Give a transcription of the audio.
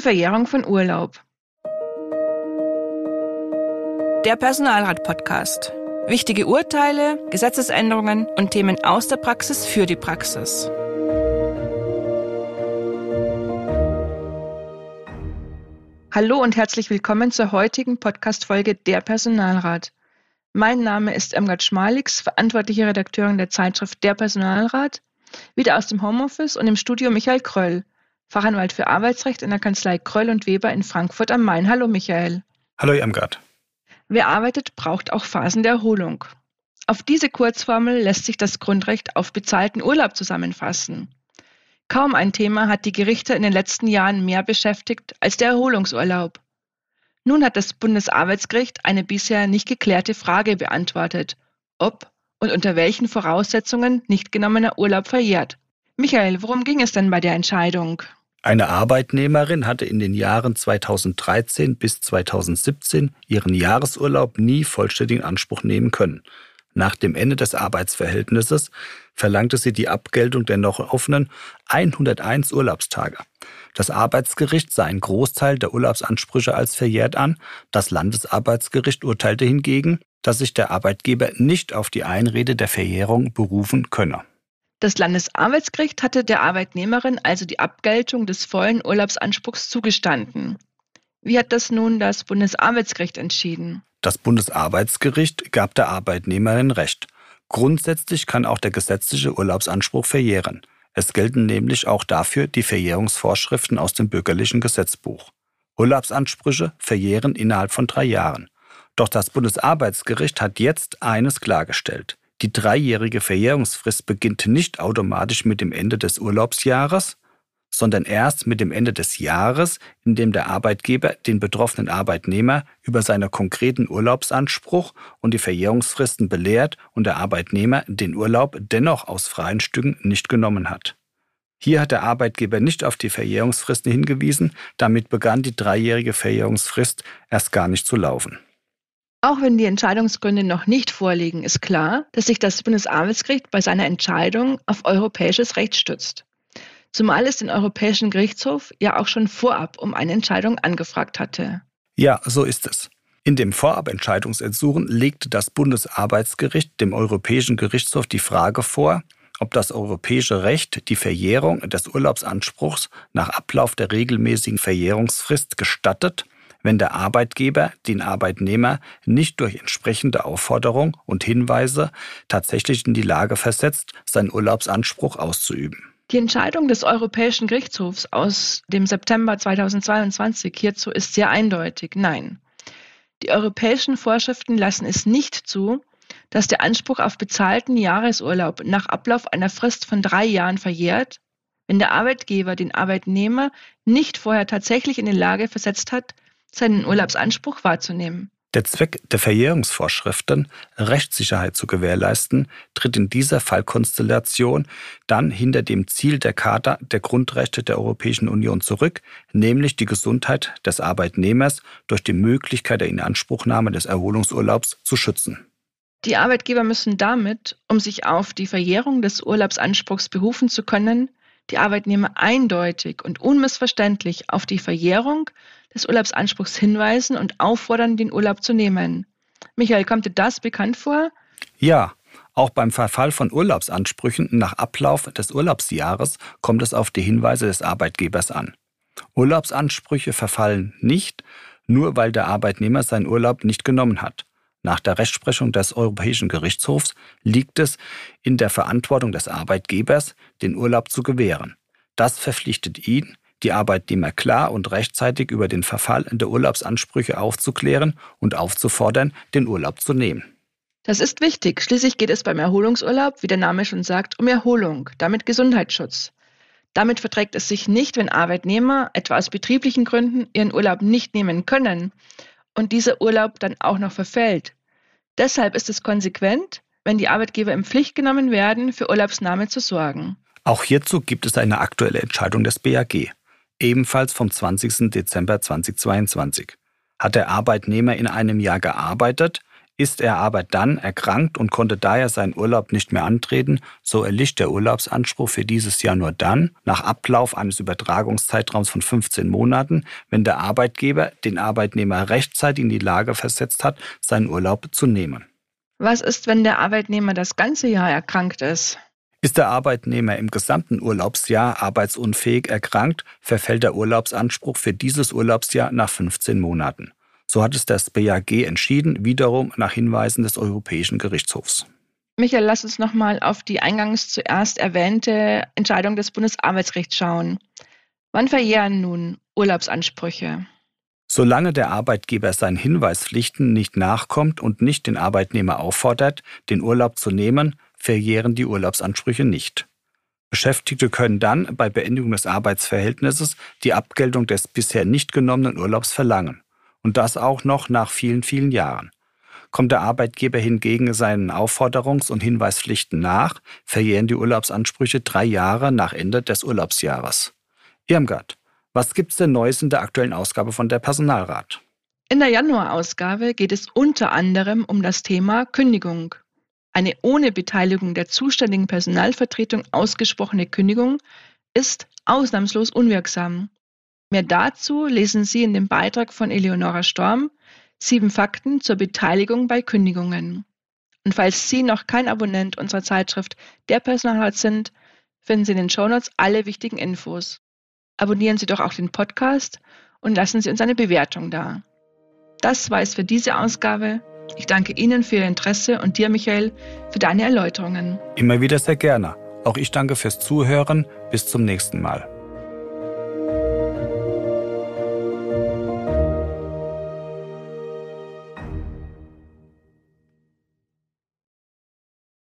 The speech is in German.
Die Verjährung von Urlaub. Der Personalrat-Podcast. Wichtige Urteile, Gesetzesänderungen und Themen aus der Praxis für die Praxis. Hallo und herzlich willkommen zur heutigen Podcast-Folge Der Personalrat. Mein Name ist Emgard Schmalix, verantwortliche Redakteurin der Zeitschrift Der Personalrat, wieder aus dem Homeoffice und im Studio Michael Kröll, Fachanwalt für Arbeitsrecht in der Kanzlei Kröll und Weber in Frankfurt am Main. Hallo Michael. Hallo Irmgard. Wer arbeitet, braucht auch Phasen der Erholung. Auf diese Kurzformel lässt sich das Grundrecht auf bezahlten Urlaub zusammenfassen. Kaum ein Thema hat die Gerichte in den letzten Jahren mehr beschäftigt als der Erholungsurlaub. Nun hat das Bundesarbeitsgericht eine bisher nicht geklärte Frage beantwortet, ob und unter welchen Voraussetzungen nicht genommener Urlaub verjährt. Michael, worum ging es denn bei der Entscheidung? Eine Arbeitnehmerin hatte in den Jahren 2013 bis 2017 ihren Jahresurlaub nie vollständig in Anspruch nehmen können. Nach dem Ende des Arbeitsverhältnisses verlangte sie die Abgeltung der noch offenen 101 Urlaubstage. Das Arbeitsgericht sah einen Großteil der Urlaubsansprüche als verjährt an. Das Landesarbeitsgericht urteilte hingegen, dass sich der Arbeitgeber nicht auf die Einrede der Verjährung berufen könne. Das Landesarbeitsgericht hatte der Arbeitnehmerin also die Abgeltung des vollen Urlaubsanspruchs zugestanden. Wie hat das nun das Bundesarbeitsgericht entschieden? Das Bundesarbeitsgericht gab der Arbeitnehmerin Recht. Grundsätzlich kann auch der gesetzliche Urlaubsanspruch verjähren. Es gelten nämlich auch dafür die Verjährungsvorschriften aus dem bürgerlichen Gesetzbuch. Urlaubsansprüche verjähren innerhalb von drei Jahren. Doch das Bundesarbeitsgericht hat jetzt eines klargestellt. Die dreijährige Verjährungsfrist beginnt nicht automatisch mit dem Ende des Urlaubsjahres, sondern erst mit dem Ende des Jahres, in dem der Arbeitgeber den betroffenen Arbeitnehmer über seinen konkreten Urlaubsanspruch und die Verjährungsfristen belehrt und der Arbeitnehmer den Urlaub dennoch aus freien Stücken nicht genommen hat. Hier hat der Arbeitgeber nicht auf die Verjährungsfristen hingewiesen, damit begann die dreijährige Verjährungsfrist erst gar nicht zu laufen. Auch wenn die Entscheidungsgründe noch nicht vorliegen, ist klar, dass sich das Bundesarbeitsgericht bei seiner Entscheidung auf europäisches Recht stützt. Zumal es den Europäischen Gerichtshof ja auch schon vorab um eine Entscheidung angefragt hatte. Ja, so ist es. In dem Vorabentscheidungsersuchen legte das Bundesarbeitsgericht dem Europäischen Gerichtshof die Frage vor, ob das europäische Recht die Verjährung des Urlaubsanspruchs nach Ablauf der regelmäßigen Verjährungsfrist gestattet wenn der Arbeitgeber den Arbeitnehmer nicht durch entsprechende Aufforderung und Hinweise tatsächlich in die Lage versetzt, seinen Urlaubsanspruch auszuüben. Die Entscheidung des Europäischen Gerichtshofs aus dem September 2022 hierzu ist sehr eindeutig. Nein. Die europäischen Vorschriften lassen es nicht zu, dass der Anspruch auf bezahlten Jahresurlaub nach Ablauf einer Frist von drei Jahren verjährt, wenn der Arbeitgeber den Arbeitnehmer nicht vorher tatsächlich in die Lage versetzt hat, seinen Urlaubsanspruch wahrzunehmen. Der Zweck der Verjährungsvorschriften, Rechtssicherheit zu gewährleisten, tritt in dieser Fallkonstellation dann hinter dem Ziel der Charta der Grundrechte der Europäischen Union zurück, nämlich die Gesundheit des Arbeitnehmers durch die Möglichkeit der Inanspruchnahme des Erholungsurlaubs zu schützen. Die Arbeitgeber müssen damit, um sich auf die Verjährung des Urlaubsanspruchs berufen zu können, die Arbeitnehmer eindeutig und unmissverständlich auf die Verjährung des Urlaubsanspruchs hinweisen und auffordern, den Urlaub zu nehmen. Michael, kommt dir das bekannt vor? Ja, auch beim Verfall von Urlaubsansprüchen nach Ablauf des Urlaubsjahres kommt es auf die Hinweise des Arbeitgebers an. Urlaubsansprüche verfallen nicht, nur weil der Arbeitnehmer seinen Urlaub nicht genommen hat. Nach der Rechtsprechung des Europäischen Gerichtshofs liegt es in der Verantwortung des Arbeitgebers, den Urlaub zu gewähren. Das verpflichtet ihn, die Arbeitnehmer klar und rechtzeitig über den Verfall der Urlaubsansprüche aufzuklären und aufzufordern, den Urlaub zu nehmen. Das ist wichtig. Schließlich geht es beim Erholungsurlaub, wie der Name schon sagt, um Erholung, damit Gesundheitsschutz. Damit verträgt es sich nicht, wenn Arbeitnehmer etwa aus betrieblichen Gründen ihren Urlaub nicht nehmen können und dieser Urlaub dann auch noch verfällt. Deshalb ist es konsequent, wenn die Arbeitgeber in Pflicht genommen werden, für Urlaubsnahme zu sorgen. Auch hierzu gibt es eine aktuelle Entscheidung des BAG, ebenfalls vom 20. Dezember 2022. Hat der Arbeitnehmer in einem Jahr gearbeitet, Ist er aber dann erkrankt und konnte daher seinen Urlaub nicht mehr antreten, so erlischt der Urlaubsanspruch für dieses Jahr nur dann, nach Ablauf eines Übertragungszeitraums von 15 Monaten, wenn der Arbeitgeber den Arbeitnehmer rechtzeitig in die Lage versetzt hat, seinen Urlaub zu nehmen. Was ist, wenn der Arbeitnehmer das ganze Jahr erkrankt ist? Ist der Arbeitnehmer im gesamten Urlaubsjahr arbeitsunfähig erkrankt, verfällt der Urlaubsanspruch für dieses Urlaubsjahr nach 15 Monaten. So hat es das BAG entschieden, wiederum nach Hinweisen des Europäischen Gerichtshofs. Michael, lass uns nochmal auf die eingangs zuerst erwähnte Entscheidung des Bundesarbeitsgerichts schauen. Wann verjähren nun Urlaubsansprüche? Solange der Arbeitgeber seinen Hinweispflichten nicht nachkommt und nicht den Arbeitnehmer auffordert, den Urlaub zu nehmen, verjähren die Urlaubsansprüche nicht. Beschäftigte können dann bei Beendigung des Arbeitsverhältnisses die Abgeltung des bisher nicht genommenen Urlaubs verlangen. Und das auch noch nach vielen, vielen Jahren. Kommt der Arbeitgeber hingegen seinen Aufforderungs- und Hinweispflichten nach, verjähren die Urlaubsansprüche drei Jahre nach Ende des Urlaubsjahres. Irmgard, was gibt's denn Neues in der aktuellen Ausgabe von der Personalrat? In der Januarausgabe geht es unter anderem um das Thema Kündigung. Eine ohne Beteiligung der zuständigen Personalvertretung ausgesprochene Kündigung ist ausnahmslos unwirksam. Mehr dazu lesen Sie in dem Beitrag von Eleonora Storm Sieben Fakten zur Beteiligung bei Kündigungen. Und falls Sie noch kein Abonnent unserer Zeitschrift Der Personalrat sind, finden Sie in den Shownotes alle wichtigen Infos. Abonnieren Sie doch auch den Podcast und lassen Sie uns eine Bewertung da. Das war es für diese Ausgabe. Ich danke Ihnen für Ihr Interesse und dir, Michael, für deine Erläuterungen. Immer wieder sehr gerne. Auch ich danke fürs Zuhören. Bis zum nächsten Mal.